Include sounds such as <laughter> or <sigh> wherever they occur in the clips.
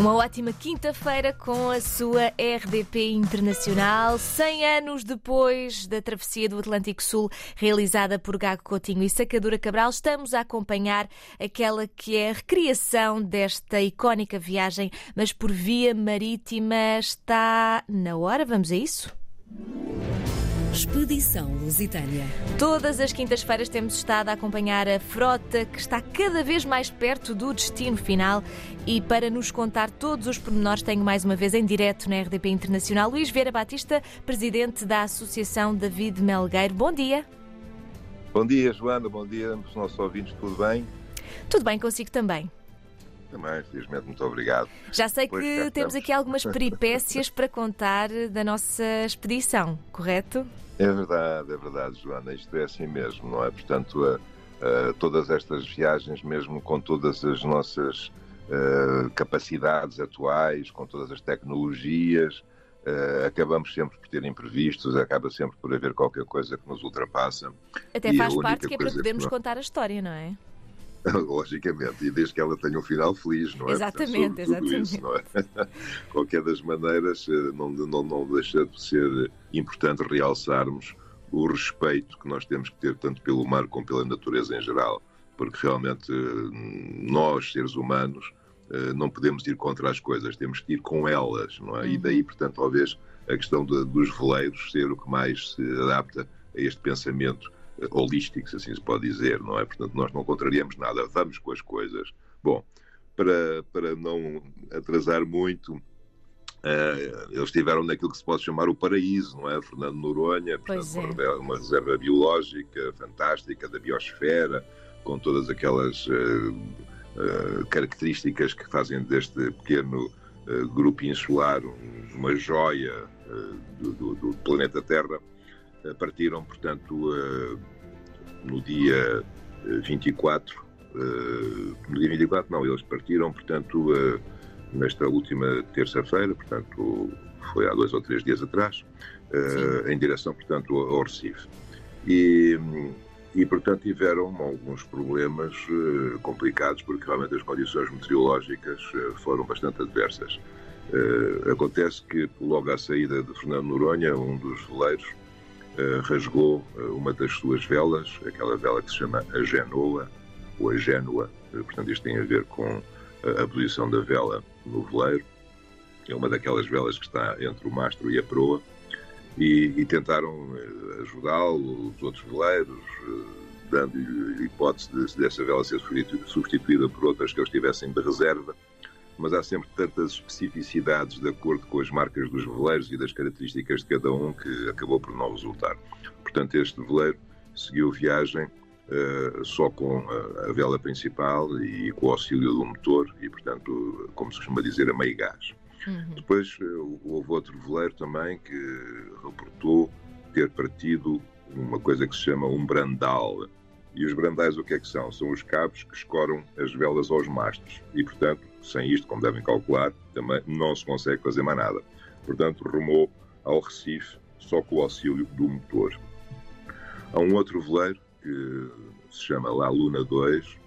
Uma ótima quinta-feira com a sua RDP Internacional. 100 anos depois da travessia do Atlântico Sul, realizada por Gago Coutinho e Sacadura Cabral, estamos a acompanhar aquela que é a recriação desta icónica viagem, mas por via marítima. Está na hora, vamos a isso? Expedição Lusitânia. Todas as quintas-feiras temos estado a acompanhar a frota que está cada vez mais perto do destino final e para nos contar todos os pormenores tenho mais uma vez em direto na RDP Internacional Luís Vieira Batista, presidente da Associação David Melgueiro. Bom dia. Bom dia, Joana. Bom dia aos nossos ouvintes. Tudo bem? Tudo bem consigo também. Também, felizmente, muito obrigado. Já sei pois que temos aqui algumas peripécias para contar da nossa expedição, correto? É verdade, é verdade, Joana. Isto é assim mesmo, não é? Portanto, a, a, todas estas viagens, mesmo com todas as nossas a, capacidades atuais, com todas as tecnologias, acabamos sempre por ter imprevistos, acaba sempre por haver qualquer coisa que nos ultrapassa. Até faz parte que é para podermos que... contar a história, não é? <laughs> Logicamente, e desde que ela tenha um final feliz, não é? Exatamente, Portanto, exatamente. Isso, não é? <laughs> Qualquer das maneiras, eh, não, não, não deixa de ser importante realçarmos o respeito que nós temos que ter tanto pelo mar como pela natureza em geral, porque realmente eh, nós, seres humanos, eh, não podemos ir contra as coisas, temos que ir com elas, não é? Uhum. E daí, portanto, talvez a questão de, dos veleiros ser o que mais se adapta a este pensamento holístico, se assim se pode dizer, não é? Portanto, nós não contrariamos nada, vamos com as coisas. Bom, para, para não atrasar muito, uh, eles estiveram naquilo que se pode chamar o paraíso, não é? Fernando Noronha, portanto, é. uma reserva biológica fantástica da biosfera, com todas aquelas uh, uh, características que fazem deste pequeno grupo insular uma joia do, do, do planeta Terra partiram, portanto, eh, no dia 24, eh, no dia 24 não, eles partiram, portanto, nesta última terça-feira, portanto, foi há dois ou três dias atrás, Sim. em direção, portanto, ao Recife. E, e, portanto, tiveram alguns problemas complicados, porque realmente as condições meteorológicas foram bastante adversas. acontece que, logo à saída de Fernando Noronha, um dos veleiros, rasgou uh, uma das suas velas, aquela vela que se chama a Genoa, ou a Génua, uh, portanto isto tem a ver com a posição da vela no veleiro, é uma daquelas velas que está entre o mastro e a proa, e, e tentaram ajudá-lo, os outros veleiros, dando-lhe hipótese de, dessa vela ser substituída por outras que eles tivessem de reserva, mas há sempre tantas especificidades de acordo com as marcas dos veleiros e das características de cada um que acabou por não resultar. Portanto, este veleiro seguiu viagem uh, só com a, a, vela principal e com o auxílio do motor e, portanto, como se costuma dizer, a meio gás. Uhum. Depois uh, houve outro veleiro também que reportou ter partido uma coisa que se chama um brandal. E os brandais o que é que são? São os cabos que escoram as velas aos mastros. E, portanto, sem isto, como devem calcular, também não se consegue fazer mais nada. Portanto, rumou ao Recife só com o auxílio do motor. Há um outro veleiro que se chama La Luna 2,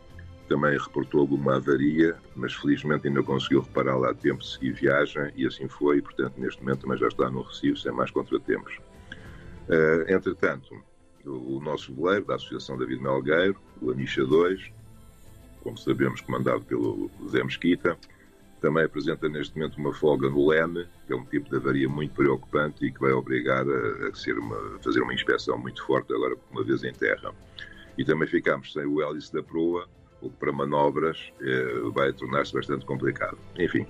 também reportou alguma avaria, mas felizmente ainda conseguiu reparar lá a tempo de seguir viagem e assim foi, e portanto neste momento também já está no Recife sem mais contratempos. Uh, entretanto, o, nosso veleiro da Associação David Melgueiro, o Anisha 2, como sabemos, comandado pelo Zé Mesquita. Também apresenta neste momento uma folga no Leme, que é um tipo de avaria muito preocupante e que vai obrigar a, a ser uma, fazer uma inspeção muito forte agora, uma vez em terra. E também ficamos sem o hélice da proa, o que para manobras eh, vai tornar-se bastante complicado. Enfim,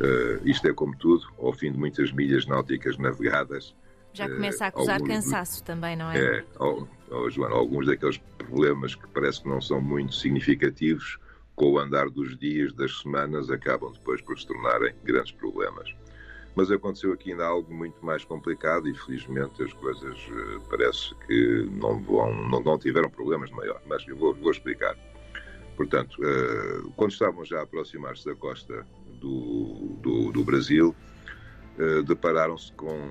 eh, isto é como tudo, ao fim de muitas milhas náuticas navegadas, já começa a acusar alguns, cansaço também, não é? É, oh, oh, Joana, alguns daqueles problemas que parece que não são muito significativos, com o andar dos dias, das semanas, acabam depois por se tornarem grandes problemas. Mas aconteceu aqui ainda algo muito mais complicado e felizmente as coisas uh, parece que não, vão, não, não, tiveram problemas de maior. Mas eu vou, vou explicar. Portanto, uh, quando estavam já a aproximar-se da costa do, do, do Brasil, uh, depararam-se com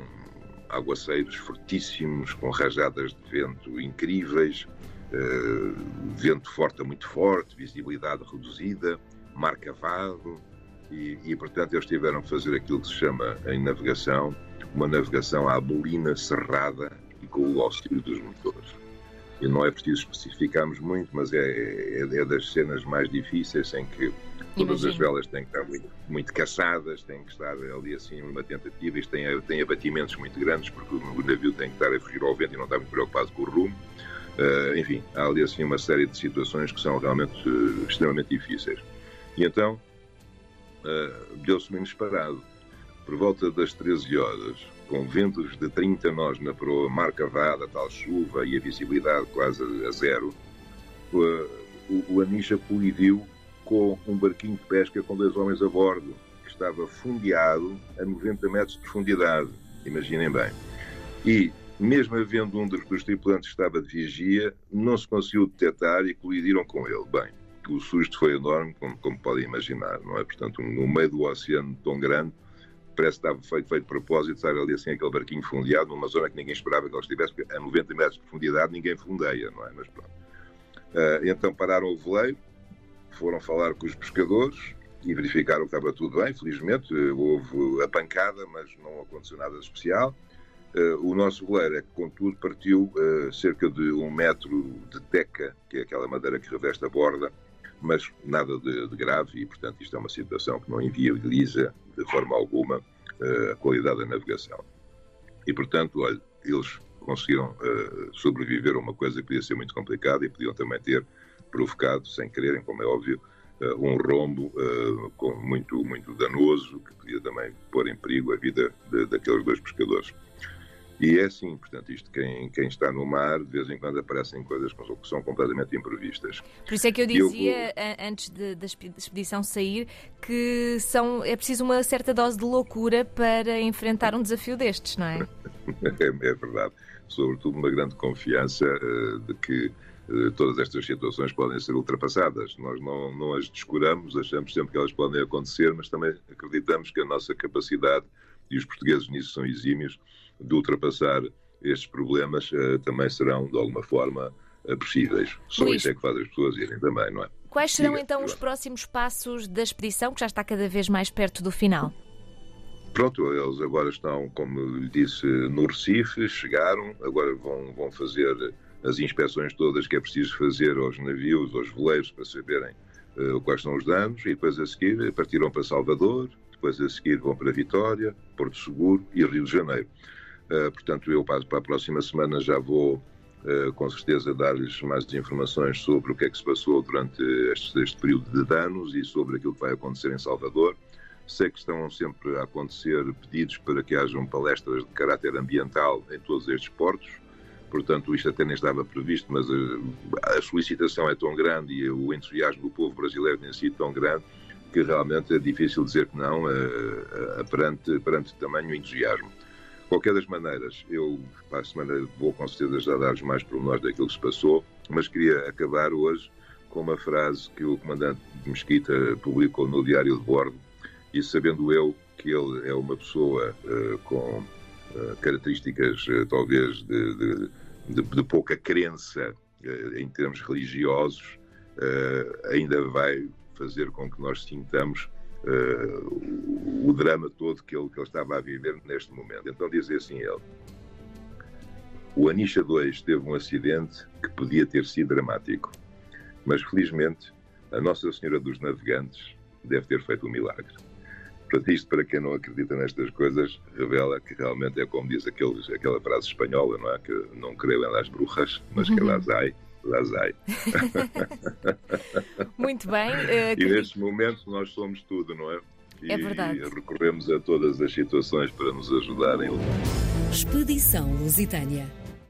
aguaceiros fortíssimos, com rajadas de vento incríveis, uh, vento forte a muito forte, visibilidade reduzida, mar cavado, e, e, portanto, eles tiveram que fazer aquilo que se chama em navegação uma navegação à bolina cerrada e com o auxílio dos motores. E não é preciso especificarmos muito, mas é, é, é das cenas mais difíceis em que todas Imagino. as velas têm que estar muito, muito caçadas, têm que estar ali assim numa tentativa, isto tem, tem abatimentos muito grandes, porque o navio tem que estar a fugir ao vento e não está muito preocupado com o rumo. Uh, enfim, há ali assim uma série de situações que são realmente uh, extremamente difíceis. E então uh, deu-se um inesperado. Por volta das 13 horas, com ventos de 30 nós na proa, mar cavada, tal chuva e a visibilidade quase a zero, o, o Anisha colidiu com um barquinho de pesca com dois homens a bordo, que estava fundeado a 90 metros de profundidade. Imaginem bem. E, mesmo havendo um dos, tripulantes que estava de vigia, não se conseguiu detectar e colidiram com ele. Bem, o susto foi enorme, como, como podem imaginar, não é? Portanto, no meio do oceano tão grande, parece que estava feito, feito de propósito, estar ali assim aquele barquinho fundeado, numa zona que ninguém esperava que ele estivesse, porque a 90 metros de profundidade ninguém fundeia, não é? Mas pronto. Uh, então pararam o veleiro, foram falar com os pescadores e verificaram que estava tudo bem, felizmente. Houve a pancada, mas não aconteceu nada especial. Uh, o nosso goleiro é contudo, partiu uh, cerca de um metro de teca, que é aquela madeira que reveste a borda, mas nada de, de grave e, portanto, isto é uma situação que não inviabiliza de forma alguma a qualidade da navegação. E, portanto, olha, eles conseguiram sobreviver a uma coisa que podia ser muito complicada e podiam também ter provocado, sem quererem, como é óbvio, uh, um rombo uh, com muito, muito danoso, que podia também pôr em perigo a vida de, daqueles dois pescadores. E é assim, portanto, isto, quem, quem está no mar, de vez em quando aparecem coisas que são completamente imprevistas. Por isso é que eu dizia, eu... antes da expedição sair, que são, é preciso uma certa dose de loucura para enfrentar um desafio destes, não é? <laughs> é, é verdade. Sobretudo uma grande confiança uh, de que eh, todas estas situações podem ser ultrapassadas. Nós não, não as descuramos, achamos sempre que elas podem acontecer, mas também acreditamos que a nossa capacidade, e os portugueses nisso são exímios, de ultrapassar estes problemas uh, também serão, de alguma forma, possíveis. Só Luís, isso é que faz as pessoas irem também, não é? Quais serão Diga, então os próximos passos da expedição, que já está cada vez mais perto do final? Pronto, eles agora estão, como lhe disse, no Recife, chegaram, agora vão, vão fazer as inspeções todas que é preciso fazer aos navios, aos veleiros, para saberem uh, quais são os danos, e depois a seguir partiram para Salvador, depois a seguir vão para Vitória, Porto Seguro e Rio de Janeiro. Uh, portanto, eu para, para a próxima semana já vou Uh, com certeza dar-lhes mais informações sobre o que é que se passou durante este, este, período de danos e sobre aquilo que vai acontecer em Salvador. Sei que estão sempre a acontecer pedidos para que hajam palestras de caráter ambiental em todos estes portos portanto isto até nem estava previsto, mas a, a solicitação é tão grande e o entusiasmo do povo brasileiro tem sido tão grande que realmente é difícil dizer que não uh, uh, perante, perante tamanho entusiasmo. Qualquer das maneiras, eu para a semana vou com certeza já dar-vos mais pormenores daquilo que se passou, mas queria acabar hoje com uma frase que o comandante Mesquita publicou no Diário de Bordo, e sabendo eu que ele é uma pessoa uh, com características talvez de, de de, de pouca crença uh, em termos religiosos, ainda vai fazer com que nós sintamos o, drama todo que ele, que ele estava a viver neste momento. Então diz assim ele, o Anisha 2 teve um acidente que podia ter sido dramático, mas felizmente a Nossa Senhora dos Navegantes deve ter feito um milagre. Portanto, isto para quem não acredita nestas coisas, revela que realmente é como diz aqueles, aquela frase espanhola, não é? Que não creio em las brujas, mas que las hay. Las hay. <laughs> Muito bem. Uh, e neste momento nós somos tudo, não é? E, é verdade. E recorremos a todas as situações para nos ajudarem. Expedição Lusitânia.